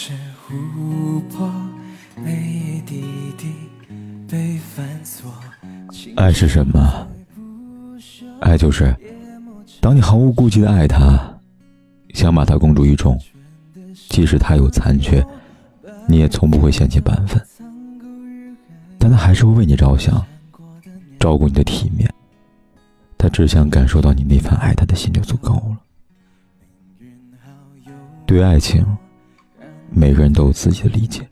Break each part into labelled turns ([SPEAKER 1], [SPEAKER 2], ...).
[SPEAKER 1] 是琥珀，一滴滴被反锁。
[SPEAKER 2] 爱是什么？爱就是，当你毫无顾忌的爱他，想把他公诸于众，即使他有残缺，你也从不会嫌弃半分。但他还是会为你着想，照顾你的体面。他只想感受到你那份爱他的心就足够了。对爱情。每个人都有自己的理解，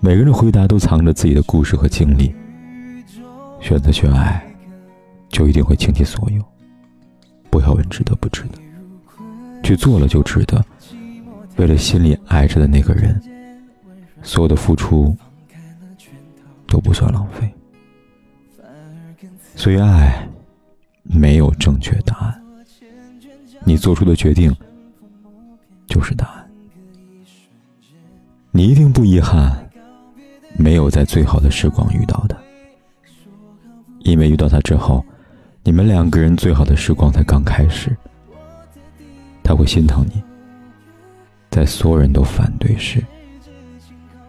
[SPEAKER 2] 每个人的回答都藏着自己的故事和经历。选择去爱，就一定会倾其所有。不要问值得不值得，去做了就值得。为了心里爱着的那个人，所有的付出都不算浪费。所以，爱没有正确答案，你做出的决定就是答案。你一定不遗憾，没有在最好的时光遇到的，因为遇到他之后，你们两个人最好的时光才刚开始。他会心疼你，在所有人都反对时，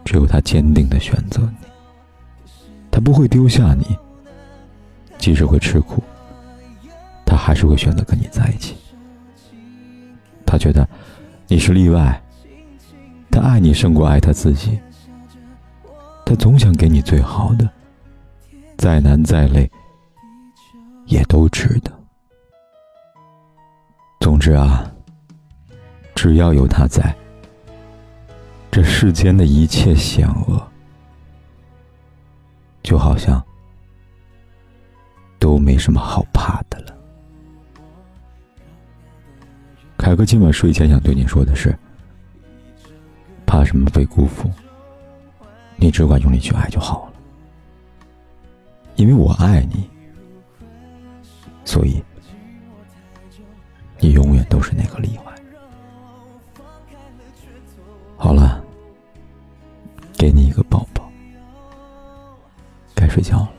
[SPEAKER 2] 只有他坚定的选择你。他不会丢下你，即使会吃苦，他还是会选择跟你在一起。他觉得你是例外。他爱你胜过爱他自己，他总想给你最好的，再难再累，也都值得。总之啊，只要有他在，这世间的一切险恶，就好像都没什么好怕的了。凯哥今晚睡前想对你说的是。怕什么被辜负？你只管用力去爱就好了。因为我爱你，所以你永远都是那个例外。好了，给你一个抱抱，该睡觉了。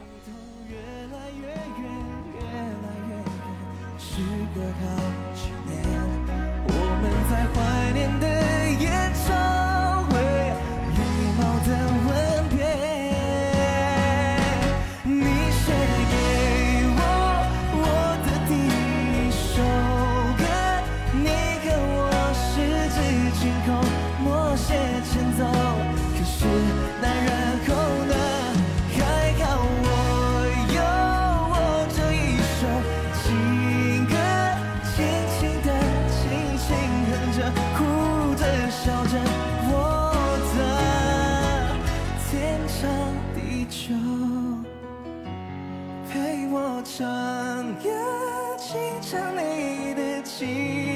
[SPEAKER 1] 我们怀念的跟我十指紧扣，默写前奏。可是那然后呢？还好我有我这一首情歌，轻轻的、轻轻哼着，哭着笑着，我的天长
[SPEAKER 2] 地久，陪我唱歌，轻唱你的情。